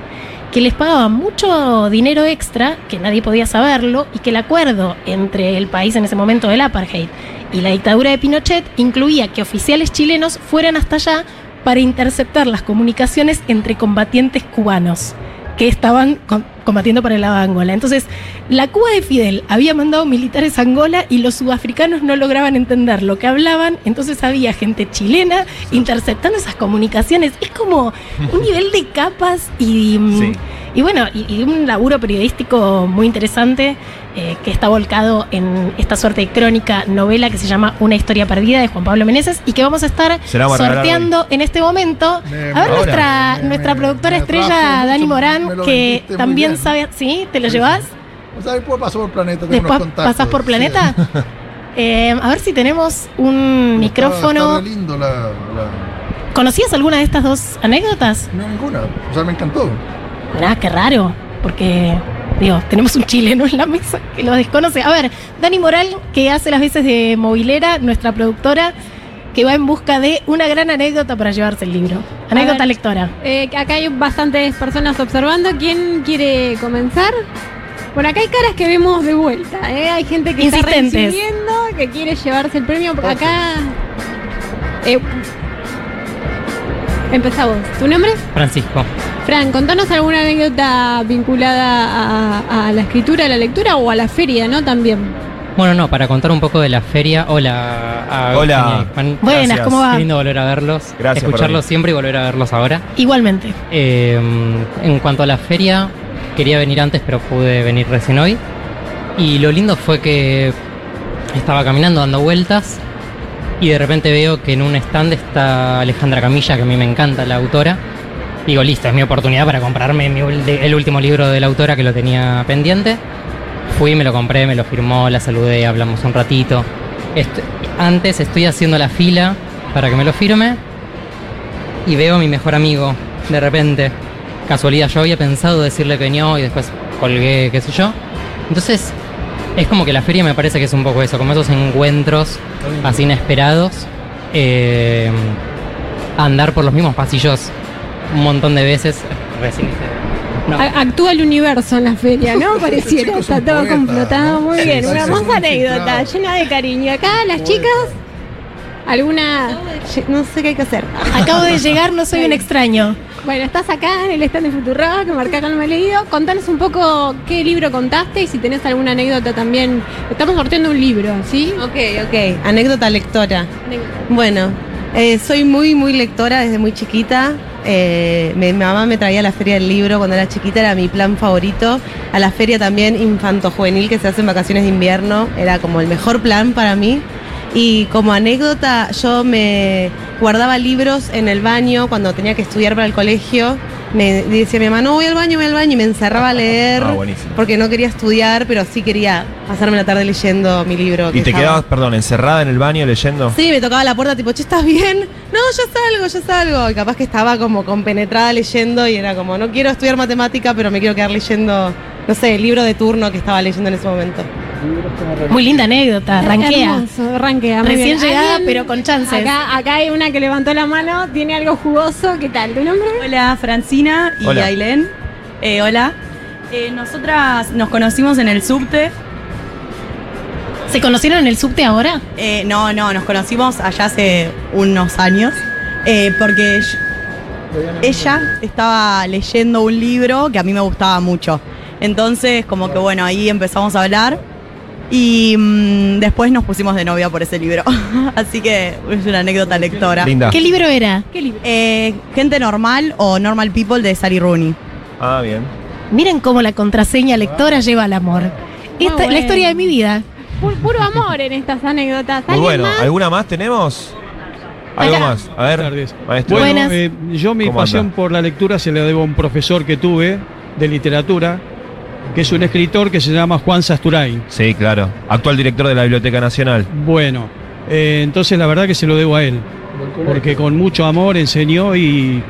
que les pagaban mucho dinero extra, que nadie podía saberlo, y que el acuerdo entre el país en ese momento del apartheid y la dictadura de Pinochet incluía que oficiales chilenos fueran hasta allá para interceptar las comunicaciones entre combatientes cubanos que estaban combatiendo para el lado de Angola. Entonces, la Cuba de Fidel había mandado militares a Angola y los sudafricanos no lograban entender lo que hablaban, entonces había gente chilena interceptando esas comunicaciones. Es como un nivel de capas y, [laughs] Sí. y bueno, y, y un laburo periodístico muy interesante eh, que está volcado en esta suerte de crónica novela que se llama Una historia perdida de Juan Pablo Meneses y que vamos a estar la sorteando en este momento. Me- a ver ahora. nuestra, me- nuestra productora me estrella Dani Morán que también sabe, ¿sí? ¿Te lo llevas? O sea, después paso por planeta. tengo Después unos contactos. pasás por Sí. Planeta. [laughs] Eh, a ver si tenemos un micrófono. Lindo la, la- ¿Conocías alguna de estas dos anécdotas? No, ninguna. O sea, me encantó. Mirá, qué raro, porque, digo, tenemos un chileno en la mesa que lo desconoce. A ver, Dani Moral, que hace las veces de movilera, nuestra productora, que va en busca de una gran anécdota para llevarse el libro. Anécdota ver. lectora. Eh, acá hay bastantes personas observando. ¿Quién quiere comenzar? Por acá hay caras que vemos de vuelta. ¿eh? Hay gente que está recibiendo, que quiere llevarse el premio. Por acá. Eh, empezamos. ¿Tu nombre? Francisco. Fran, contanos alguna anécdota vinculada a, a la escritura, a la lectura o a la feria, ¿no? También. Bueno, no, para contar un poco de la feria. Hola. a Hola. Juan. Buenas, Gracias. ¿cómo va? Qué lindo volver a verlos. Gracias por Escucharlos siempre y volver a verlos ahora. Igualmente. Eh, en cuanto a la feria, quería venir antes, pero pude venir recién hoy. Y lo lindo fue que estaba caminando, dando vueltas, y de repente veo que en un stand está Alejandra Camilla, que a mí me encanta, la autora. Digo, listo, es mi oportunidad para comprarme mi el último libro de la autora que lo tenía pendiente. Fui, me lo compré, me lo firmó, la saludé, hablamos un ratito. Antes estoy haciendo la fila para que me lo firme y veo a mi mejor amigo de repente. Casualidad, yo había pensado decirle que no y después colgué, qué sé yo. Entonces es como que la feria me parece que es un poco eso, como esos encuentros así inesperados. eh, andar por los mismos pasillos un montón de veces. Recién no. Actúa el universo en la feria, ¿no? [laughs] Pareciera, está todo complotado. ¿no? Muy Sí, bien, una hermosa anécdota, llena de cariño. Acá las chicas, ¿alguna? No sé qué hay que hacer. Acabo de [laughs] llegar, no soy un extraño. Bueno, estás acá en el stand de Futurock, que marca me he leído. Contanos un poco qué libro contaste y si tenés alguna anécdota también. Estamos sorteando un libro, ¿sí? Ok, ok. Anécdota lectora. Bueno, eh, soy muy, muy lectora desde muy chiquita. Eh, mi, mi mamá me traía a la feria del libro cuando era chiquita, era mi plan favorito. A la feria también infanto-juvenil que se hace en vacaciones de invierno, era como el mejor plan para mí. Y como anécdota, yo me guardaba libros en el baño cuando tenía que estudiar para el colegio. Me decía mi mamá, no voy al baño, voy al baño, y me encerraba a leer. Ah, buenísimo. Porque no quería estudiar, pero sí quería pasarme la tarde leyendo mi libro. que ¿Y te estaba- quedabas, perdón, encerrada en el baño leyendo? Sí, me tocaba la puerta tipo, che, ¿estás bien? No, ya salgo, ya salgo. Y capaz que estaba como compenetrada leyendo y era como, no quiero estudiar matemática, pero me quiero quedar leyendo, no sé, el libro de turno que estaba leyendo en ese momento. Muy linda anécdota, ranquea. Hermoso, rankea. muy Recién bien. llegada, ¿Alguien? pero con chances. Acá, acá hay una que levantó la mano, tiene algo jugoso. ¿Qué tal? ¿Tu nombre? Hola, Francina y Hola. Ailén. Eh, hola. Eh, nosotras nos conocimos en el subte. ¿Se conocieron en el subte ahora? Eh, no, no, nos conocimos allá hace unos años. eh, porque ella estaba leyendo un libro que a mí me gustaba mucho. Entonces, como que bueno, ahí empezamos a hablar. Y mm, después nos pusimos de novia por ese libro. [laughs] Así que es una anécdota lectora. Linda. ¿Qué libro era? ¿Qué libro? Eh, Gente normal o Normal People de Sally Rooney. Ah, bien. Miren cómo la contraseña lectora lleva al amor. Esta es la historia de mi vida. Pu- Puro amor en estas anécdotas. Muy ¿Alguien bueno. más? ¿Alguna más tenemos? ¿Algo Acá. más? A ver, Buenas tardes. maestro. Bueno, Buenas. eh, yo mi ¿Cómo pasión anda? por la lectura se la debo a un profesor que tuve de literatura, que es un escritor que se llama Juan Sasturain. Sí, claro. Actual director de la Biblioteca Nacional. Bueno, eh, entonces la verdad que se lo debo a él, porque con mucho amor enseñó y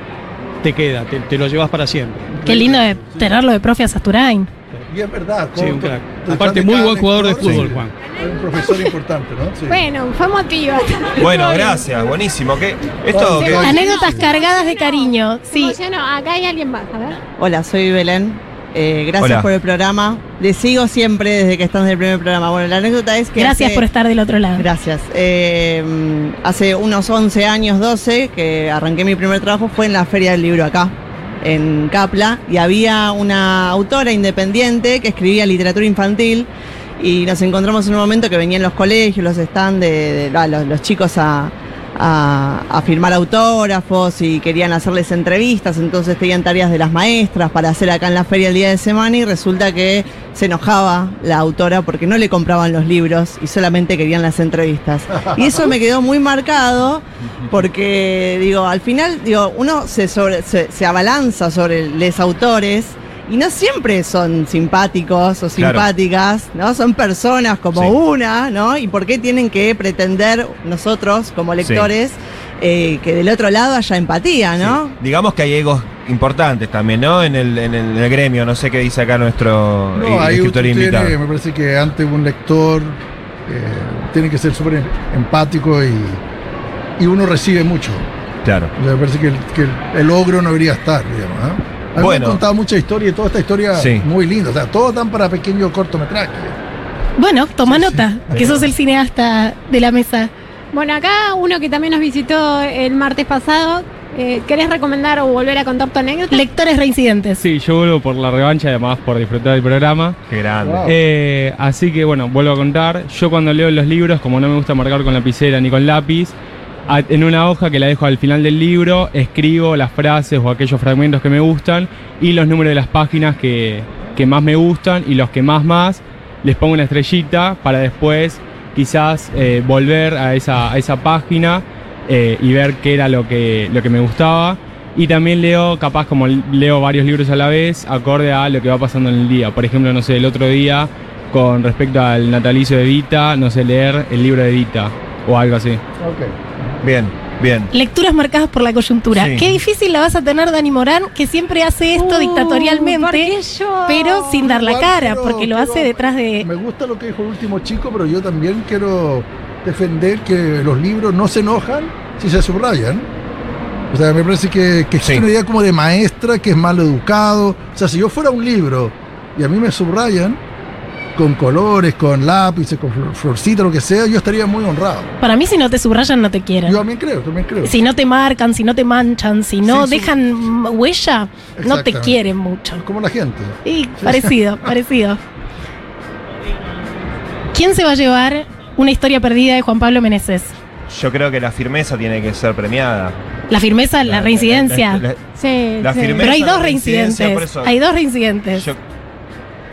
te queda, te, te lo llevas para siempre. Qué lindo de tenerlo de profe a Sasturain. Y es verdad. Sí, un crack. Aparte, muy buen jugador de fútbol, sí, Juan. es Un profesor importante, ¿no? Sí. Bueno, fue emotiva. Bueno, [laughs] gracias. Buenísimo. ¿Qué? Esto Anécdotas cargadas de cariño. Sí. Acá hay alguien más, a ver. Hola, soy Belén. Eh, gracias Hola. por el programa. Le sigo siempre desde que están en el primer programa. Bueno, la anécdota es que. Gracias hace- por estar del otro lado. Gracias. Eh, hace unos 11 años, 12, que arranqué mi primer trabajo, fue en la Feria del Libro acá, en Capla, y había una autora independiente que escribía literatura infantil. Y nos encontramos en un momento que venían los colegios, los stands de, de- los, los chicos a, a- firmar autógrafos y querían hacerles entrevistas, entonces tenían tareas de las maestras para hacer acá en la feria el día de semana y resulta que se enojaba la autora porque no le compraban los libros y solamente querían las entrevistas. Y eso me quedó muy marcado porque, digo, al final, digo, uno se, sobre- se, se abalanza sobre los autores. Y no siempre son simpáticos o Claro. simpáticas, ¿no? Son personas como Sí. una, ¿no? ¿Y por qué tienen que pretender nosotros, como lectores, eh, que del otro lado haya empatía, ¿no? Sí. Digamos que hay egos importantes también, ¿no? En el, en el, en el gremio. No sé qué dice acá nuestro eh, No, ahí escritor invitado. tiene, me parece que ante un lector eh, tiene que ser súper empático y, y uno recibe mucho. Claro. O sea, me parece que el, que el- el logro no debería estar, digamos. ¿ah? A mí Bueno. Me han contado mucha historia y toda esta historia Sí. muy linda. O sea, todos dan para pequeño cortometraje. Bueno, toma Sí, sí. nota, que sos el cineasta de la mesa. Bueno, acá uno que también nos visitó el martes pasado. Eh, ¿Querés recomendar o volver a contar tu anécdota? Lectores reincidentes. Sí, yo vuelvo por la revancha y además por disfrutar del programa. Qué grande. Wow. Eh, así que bueno, vuelvo a contar. Yo cuando leo los libros, como no me gusta marcar con lapicera ni con lápiz, a- en una hoja que la dejo al final del libro, escribo las frases o aquellos fragmentos que me gustan y los números de las páginas que, que más me gustan y los que más más les pongo una estrellita para después quizás eh, volver a esa, a esa página eh, y ver qué era lo que, lo que me gustaba. Y también leo, capaz como leo varios libros a la vez, acorde a lo que va pasando en el día. Por ejemplo, no sé, el otro día, con respecto al natalicio de Vita, no sé, leer el libro de Vita o algo así. Ok. Bien. Bien. Lecturas marcadas por la coyuntura. Sí. Qué difícil la vas a tener Dani Morán, que siempre hace esto Uh, dictatorialmente, pero sin dar la cara, porque lo hace detrás de... Me gusta lo que dijo el último chico, pero yo también quiero defender que los libros no se enojan si se subrayan. O sea, me parece que, que existe Sí. una idea como de maestra que es mal educado. O sea, si yo fuera un libro y a mí me subrayan con colores, con lápices, con flor- florcita, lo que sea, yo estaría muy honrado. Para mí si no te subrayan no te quieren. Yo también creo, también creo. Si no te marcan, si no te manchan, si no Sí, dejan huella, no te quieren mucho. Como la gente. Y parecido, [laughs] parecido. ¿Quién se va a llevar una historia perdida de Juan Pablo Meneses? Yo creo que la firmeza tiene que ser premiada. La firmeza, la, reincidencia. la- la- Sí, La sí. firme- Pero hay dos por reincidentes. eso- Hay dos reincidentes. yo-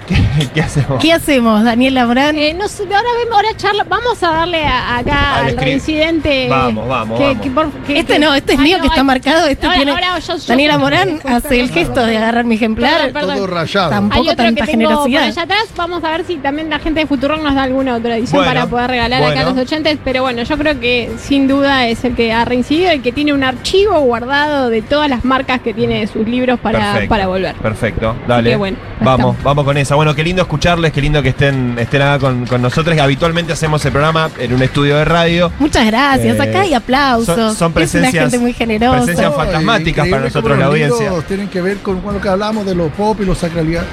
¿Qué, [laughs] [laughs] qué hacemos? ¿Qué hacemos, Daniela Morán? Eh, no sé, ahora vemos, ahora charla, vamos a darle a- acá Al reincidente. Vamos, vamos, que- vamos. que por- que- Este que- no, este es Ay, mío no, que está ay, marcado. Este ahora- tiene. ahora yo- yo- Daniela Morán hace el gesto de agarrar mi ejemplar. Perdón, Todo rayado. Tampoco Hay otro tanta que tengo por generosidad. allá atrás. Vamos a ver si también la gente de Futuro nos da alguna otra edición Bueno, para poder regalar acá a los oyentes. Pero bueno, yo creo que sin duda es el que ha reincidido y que tiene un archivo guardado de todas las marcas que tiene de sus libros para, Perfecto. para volver. Perfecto, dale. que bueno, vamos, estamos. vamos con esa. Bueno, qué lindo escucharles, qué lindo que estén, estén acá con, con nosotros. Habitualmente hacemos el programa en un estudio de radio. Muchas gracias. Eh, Acá hay aplausos. son- son es una presencias- gente muy generosa. presencias No, fantasmáticas para nosotros, la audiencia. Tienen que ver con, con lo que hablamos de lo pop y lo sacralidad.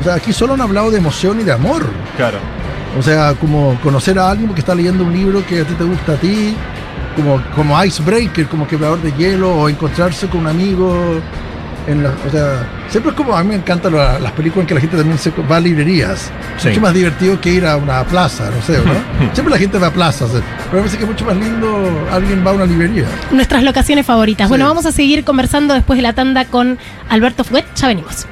O sea, aquí solo han hablado de emoción y de amor. Claro. O sea, como conocer a alguien que está leyendo un libro que a ti te gusta a ti, como, como icebreaker, como quebrador de hielo, o encontrarse con un amigo. En la, o sea, siempre es como a mí me encantan la- las películas en que la gente también se va a librerías. Sí. Mucho más divertido que ir a una plaza, no sé, ¿no? [laughs] siempre la gente va a plazas, eh, pero me parece que es mucho más lindo alguien va a una librería. Nuestras locaciones favoritas. Sí. Bueno, vamos a seguir conversando después de la tanda con Alberto Fuet. Ya venimos.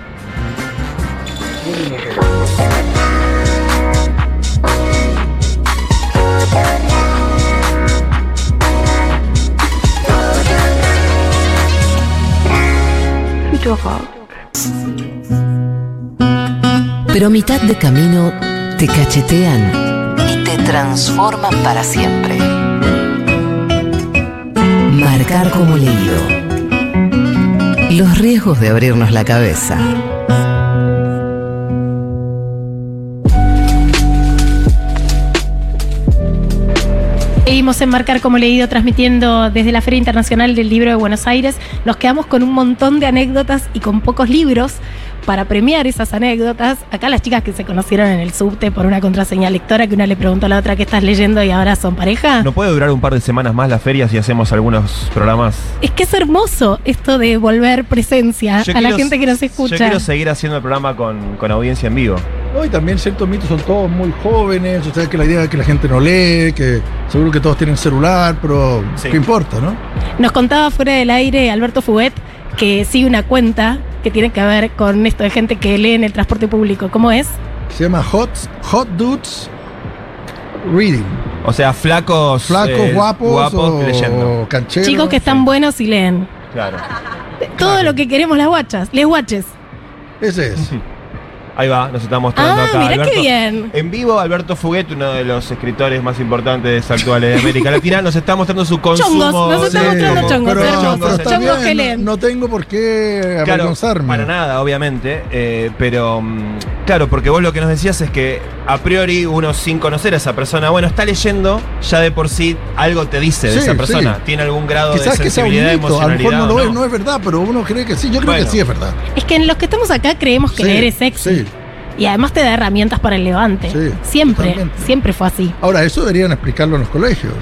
Pero a mitad de camino te cachetean y te transforman para siempre. Marcar como leído. Los riesgos de abrirnos la cabeza. Seguimos en Marcar como leído, transmitiendo desde la Feria Internacional del Libro de Buenos Aires. Nos quedamos con un montón de anécdotas y con pocos libros para premiar esas anécdotas. Acá las chicas que se conocieron en el subte por una contraseña lectora que una le preguntó a la otra qué estás leyendo y ahora son pareja. ¿No puede durar un par de semanas más la feria si hacemos algunos programas? Es que es hermoso esto de volver presencia Yo a la quiero- gente que nos Yo escucha. quiero seguir haciendo el programa con, con audiencia en vivo. No, y también ciertos mitos son todos muy jóvenes, o sea que la idea es que la gente no lee, que seguro que todos tienen celular, pero Sí. ¿qué importa, no? Nos contaba fuera del aire Alberto Fuguet que sigue una cuenta que tiene que ver con esto de gente que lee en el transporte público. ¿Cómo es? Se llama Hot, Hot Dudes Reading. O sea, flacos. Flacos, eh, guapos, guapos o, leyendo. cancheros. Chicos que están buenos y leen. Claro. Todo lo que queremos las guachas, les guaches. Ese es. [laughs] Ahí va, nos está mostrando Ah, acá. mirá Alberto. qué bien. En vivo, Alberto Fuguet, uno de los escritores más importantes actuales de América Latina, nos está mostrando su consumo. Chongos, nos está de- mostrando como- chongos, pero, hermosos. pero Chongos que no- leen. No, tengo por qué Claro, avergonzarme. para nada, obviamente. eh, pero, mm, claro, porque vos lo que nos decías es que a priori uno sin conocer a esa persona, bueno, está leyendo, ya de por sí algo te dice de Sí, esa persona. sí. Tiene algún grado Quizás de que sea un sensibilidad, mito, a lo mejor emocionalidad. no lo ¿o es, no es verdad, pero uno cree que sí. Yo creo Bueno. que sí es verdad. Es que en los que estamos acá creemos que Sí, leer es sexy. sí. Y además te da herramientas para el levante. Sí, siempre, totalmente. siempre fue así. Ahora, eso deberían explicarlo en los colegios.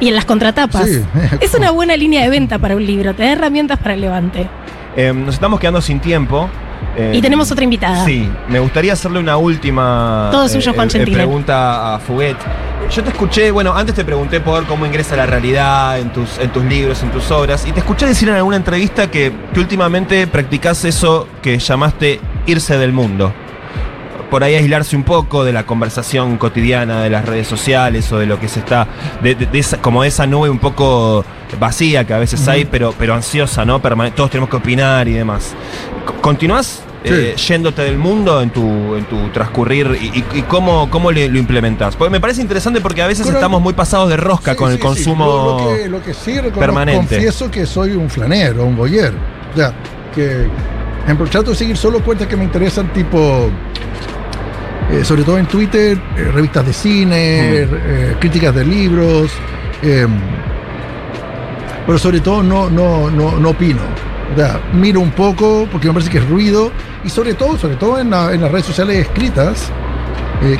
Y en las contratapas. Sí. [laughs] Es una buena línea de venta para un libro, te da herramientas para el levante. Eh, nos estamos quedando sin tiempo. Eh, Y tenemos otra invitada. Sí, me gustaría hacerle una última Todo suyo, Juan Gentile. pregunta a Fuguet. Yo te escuché, bueno, antes te pregunté por cómo ingresa la realidad en tus, en tus libros, en tus obras, y te escuché decir en alguna entrevista que, que últimamente practicás eso que llamaste irse del mundo. Por ahí aislarse un poco de la conversación cotidiana de las redes sociales o de lo que se está, de, de- de esa, como de esa nube un poco vacía que a veces hay, pero, pero ansiosa, ¿no? Todos tenemos que opinar y demás. Co- ¿Continuás eh, yéndote del mundo en tu, en tu transcurrir y, y- y cómo, cómo le- lo implementas. Porque me parece interesante porque a veces Pero- estamos muy pasados de rosca Sí, con el sí, consumo. Lo, lo que, lo que sí reconozco- permanente. confieso que soy un flanero, un boyer. O sea, que, ejemplo, trato de seguir solo cuentas que me interesan, tipo, eh, sobre todo en Twitter, eh, revistas de cine, eh, críticas de libros. pero sobre todo no, no, no, no opino. O sea, miro un poco porque me parece que es ruido y sobre todo, sobre todo en, la- en las redes sociales escritas,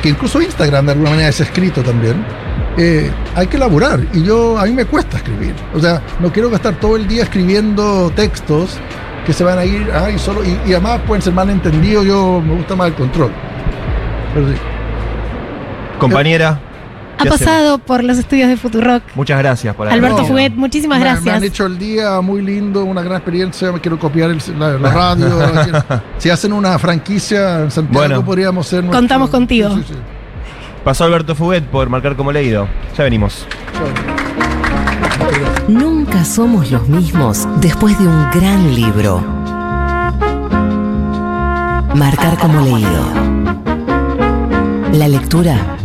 que incluso Instagram de alguna manera es escrito también, eh, hay que elaborar y yo a mí me cuesta escribir. O sea, no quiero gastar todo el día escribiendo textos que se van a ir ah, y solo y, y además pueden ser mal entendidos. Yo me gusta más el control. Compañera, Ha pasado por los estudios de Futurock. Muchas gracias por Alberto. Fuguet, muchísimas Me- Me gracias. han hecho el día muy lindo, una gran experiencia. Me quiero copiar el- la, la radio. [laughs] quiero- si hacen una franquicia en Santiago, Bueno. podríamos ser. nuestro- Contamos contigo. Sí, sí, sí. Pasó Alberto Fuguet por marcar como leído. Ya venimos. Nunca somos los mismos después de un gran libro. Marcar como leído. La lectura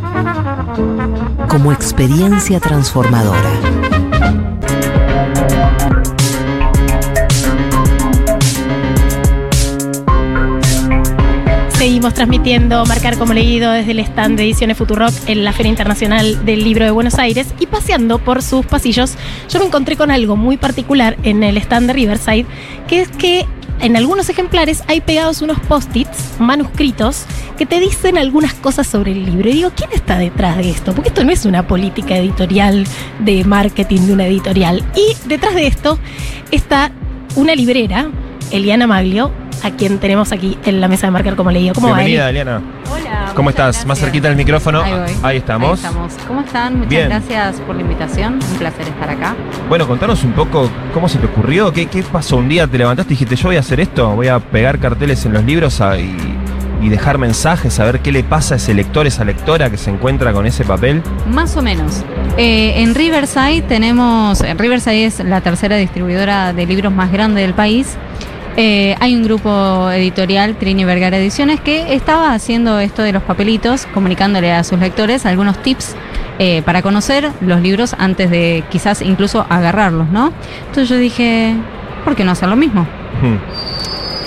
como experiencia transformadora. Seguimos transmitiendo Marcar como leído desde el stand de Ediciones Futurock en la Feria Internacional del Libro de Buenos Aires y paseando por sus pasillos, yo me encontré con algo muy particular en el stand de Riverside, que es que en algunos ejemplares hay pegados unos post-its manuscritos que te dicen algunas cosas sobre el libro. Y digo, ¿quién está detrás de esto? Porque esto no es una política editorial de marketing de una editorial. Y detrás de esto está una librera, Eliana Maglio, a quien tenemos aquí en la mesa de marcar como leído. ¿Cómo Bienvenida, va? Eliana. Hola. ¿Cómo estás? Más cerquita del micrófono. Ahí voy. Ahí estamos. Ahí estamos. ¿Cómo están? Muchas Bien. gracias por la invitación. Un placer estar acá. Bueno, contanos un poco cómo se te ocurrió, qué, qué pasó un día, te levantaste y dijiste yo voy a hacer esto, voy a pegar carteles en los libros y, y dejar mensajes, a ver qué le pasa a ese lector, esa lectora que se encuentra con ese papel. Más o menos. Eh, en Riverside tenemos. en Riverside es la tercera distribuidora de libros más grande del país. Eh, hay un grupo editorial, Trini Vergara Ediciones, que estaba haciendo esto de los papelitos, comunicándole a sus lectores algunos tips eh, para conocer los libros antes de quizás incluso agarrarlos, ¿no? Entonces yo dije, ¿por qué no hacer lo mismo? Hmm.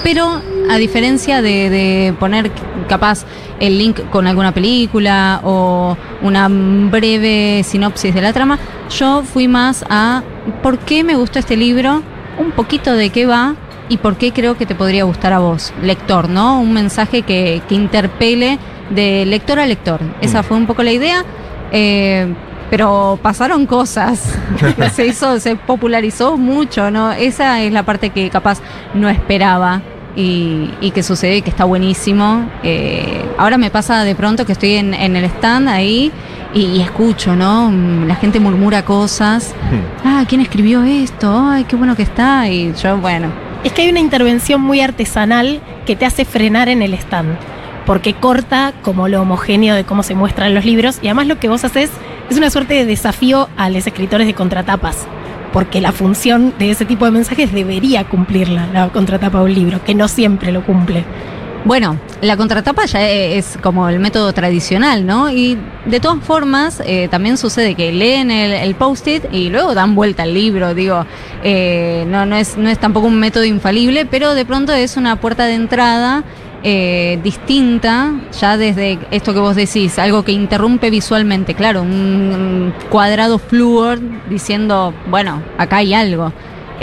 Pero a diferencia de, de poner capaz el link con alguna película o una breve sinopsis de la trama, yo fui más a por qué me gustó este libro, un poquito de qué va y por qué creo que te podría gustar a vos, lector, ¿no? Un mensaje que, que interpele de lector a lector. Esa Mm. fue un poco la idea. eh, pero pasaron cosas. [laughs] se hizo, se popularizó mucho, ¿no? Esa es la parte que capaz no esperaba y, y que sucede y que está buenísimo. Eh, ahora me pasa de pronto que estoy en, en el stand ahí y, y escucho, ¿no? Mm, La gente murmura cosas. Hmm. Ah, ¿quién escribió esto? Ay, qué bueno que está. Y yo, bueno, Es que hay una intervención muy artesanal que te hace frenar en el stand. Porque corta como lo homogéneo de cómo se muestran los libros. Y además lo que vos haces es una suerte de desafío a los escritores de contratapas. Porque la función de ese tipo de mensajes debería cumplirla, la contratapa de un libro, que no siempre lo cumple. Bueno, la contratapa ya es como el método tradicional, ¿no? Y de todas formas, eh, también sucede que leen el, el post-it y luego dan vuelta al libro. Digo, eh, no, no, es, no es tampoco un método infalible, pero de pronto es una puerta de entrada eh, distinta, ya desde esto que vos decís, algo que interrumpe visualmente, claro, un cuadrado flúor diciendo, bueno, acá hay algo.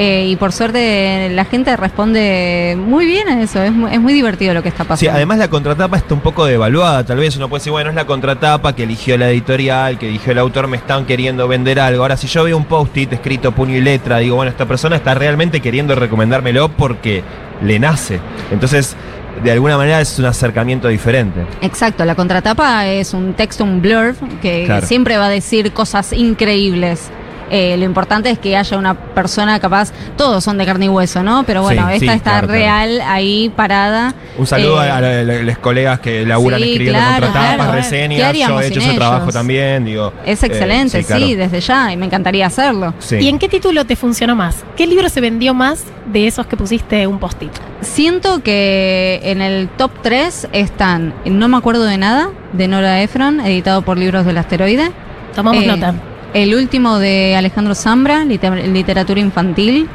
Eh, y por suerte la gente responde muy bien a eso, es muy, es muy divertido lo que está Sí, pasando. además la contratapa está un poco devaluada, tal vez uno puede decir, bueno, es la contratapa que eligió la editorial, que eligió el autor, me están queriendo vender algo. Ahora, si yo veo un post-it escrito puño y letra, digo, bueno, esta persona está realmente queriendo recomendármelo porque le nace. Entonces, de alguna manera es un acercamiento diferente. Exacto, la contratapa es un texto, un blurb, que Claro. siempre va a decir cosas increíbles. Eh, lo importante es que haya una persona capaz, todos son de carne y hueso, ¿no? Pero bueno, Sí, esta sí, está claro, claro. real ahí parada. Un saludo Eh, a, los colegas que laburan sí, escribiendo claro, contratapas, claro. ¿Qué reseñas. Yo he hecho ese trabajo también, digo. Es eh, excelente, sí, claro. desde ya, y me encantaría hacerlo. Sí. ¿Y en qué título te funcionó más? ¿Qué libro se vendió más de esos que pusiste un post-it? Siento que en el top 3 están No me acuerdo de nada, de Nora Ephron, editado por Libros del Asteroide. Tomamos Eh, nota. El último de Alejandro Zambra, liter- literatura infantil.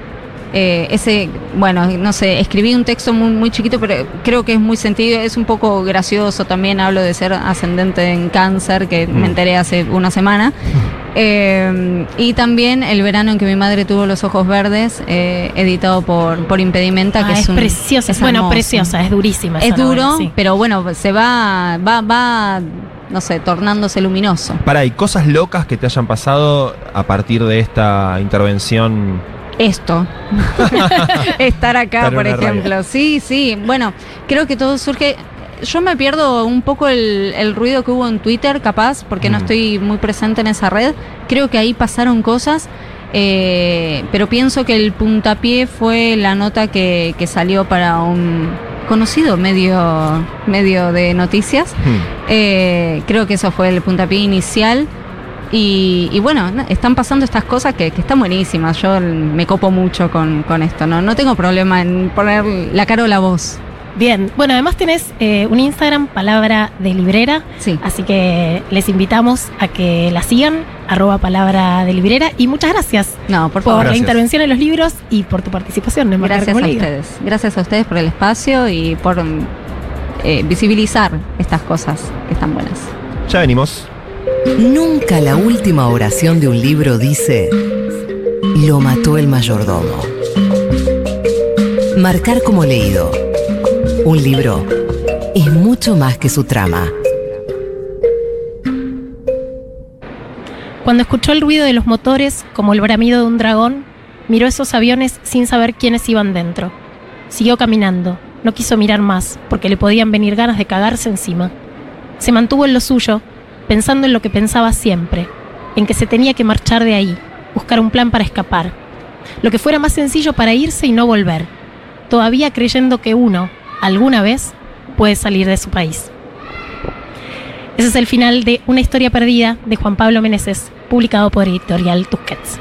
Eh, ese, bueno, no sé, escribí un texto muy, muy chiquito, pero creo que es muy sentido, es un poco gracioso también, hablo de ser ascendente en cáncer, que me Mm. enteré hace una semana. [laughs] Eh, y también El verano en que mi madre tuvo los ojos verdes, eh, editado por, por Impedimenta, Ah, que es, es un- preciosa, es bueno, hermoso. preciosa, es durísima. Es duro, novela, sí. pero bueno, se va, va, va, no sé, tornándose luminoso. Para, ¿y cosas locas que te hayan pasado a partir de esta intervención? Esto. [laughs] Estar acá, Estar por radio. ejemplo. Sí, sí. Bueno, creo que todo surge. Yo me pierdo un poco el, el ruido que hubo en Twitter, capaz, porque no Mm. estoy muy presente en esa red. Creo que ahí pasaron cosas. eh, pero pienso que el puntapié fue la nota que, que salió para un conocido medio, medio de noticias. Hmm. Eh, creo que eso fue el puntapié inicial. Y, y bueno, están pasando estas cosas que, que están buenísimas. Yo me copo mucho con, con esto. ¿no? no tengo problema en poner la cara o la voz. Bien, bueno, además tenés eh, un Instagram, palabra de librera, Sí. así que les invitamos a que la sigan, arroba palabra de librera, y muchas gracias No, por por favor. la Gracias. intervención en los libros y por tu participación en Gracias a ustedes. Gracias a ustedes por el espacio y por mm, eh, visibilizar estas cosas que están buenas. Ya venimos. Nunca la última oración de un libro dice, lo mató el mayordomo. Marcar como leído. Un libro es mucho más que su trama. Cuando escuchó el ruido de los motores, como el bramido de un dragón, miró esos aviones sin saber quiénes iban dentro. Siguió caminando, no quiso mirar más, porque le podían venir ganas de cagarse encima. Se mantuvo en lo suyo, pensando en lo que pensaba siempre, en que se tenía que marchar de ahí, buscar un plan para escapar. Lo que fuera más sencillo para irse y no volver, todavía creyendo que uno, alguna vez, puede salir de su país. Ese es el final de Una historia perdida de Juan Pablo Meneses, publicado por Editorial Tusquets.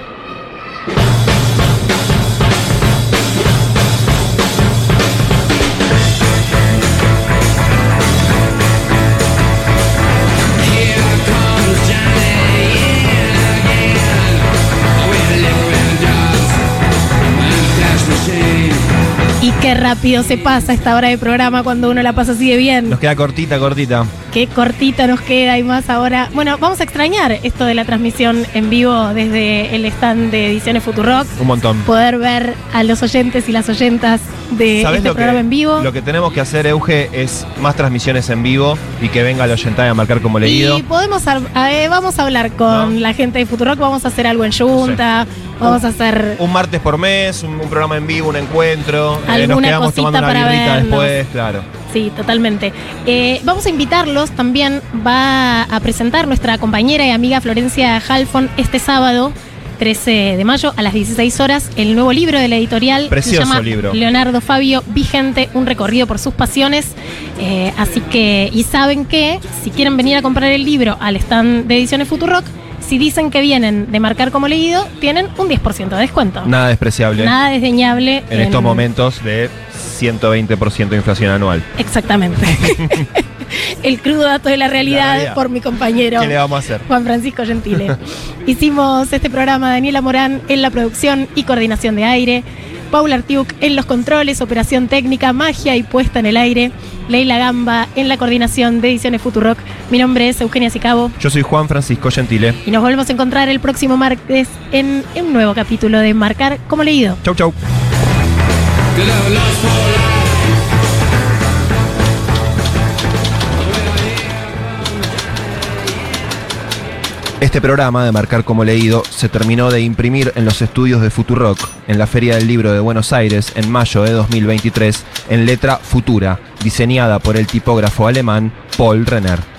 Rápido se pasa esta hora de programa cuando uno la pasa así de bien. Nos queda cortita, cortita. Qué cortita nos queda y más ahora. Bueno, vamos a extrañar esto de la transmisión en vivo desde el stand de Ediciones Futurock. Un montón. Poder ver a los oyentes y las oyentas de ¿Sabés este lo que, programa en vivo. lo que tenemos que hacer, Euge, es más transmisiones en vivo y que venga la oyentada a marcar como leído. Y podemos eh, vamos a hablar con ¿No? la gente de Futurock, vamos a hacer algo en Junta, vamos a hacer Un martes por mes, un, un programa en vivo, un encuentro. eh, nos quedamos tomando una birrita vernos. después, claro. Sí, totalmente. Eh, vamos a invitarlos, también va a presentar nuestra compañera y amiga Florencia Halfon este sábado, 13 de mayo, a las 16 horas, el nuevo libro de la editorial. Precioso se llama libro. Leonardo Fabio, Vigente, un recorrido por sus pasiones. Eh, así que, y saben que, si quieren venir a comprar el libro al stand de Ediciones Futurock, si dicen que vienen de marcar como leído, tienen un 10% de descuento. Nada despreciable Nada desdeñable. en estos momentos de 120% de inflación anual. Exactamente. [laughs] El crudo dato de la realidad, La realidad. por mi compañero ¿Qué le vamos a hacer? Juan Francisco Gentile. [laughs] Hicimos este programa Daniela Morán en la producción y coordinación de aire, Paula Artiuk en los controles, operación técnica, magia y puesta en el aire, Leila Gamba en la coordinación de ediciones Futurock. Mi nombre es Eugenia Sicabo Yo soy Juan Francisco Gentile. y nos volvemos a encontrar el próximo martes en un nuevo capítulo de Marcar como leído. Chau, chau. Este programa de Marcar como Leído se terminó de imprimir en los estudios de Futurock en la Feria del Libro de Buenos Aires en mayo de 2023 en letra futura, diseñada por el tipógrafo alemán Paul Renner.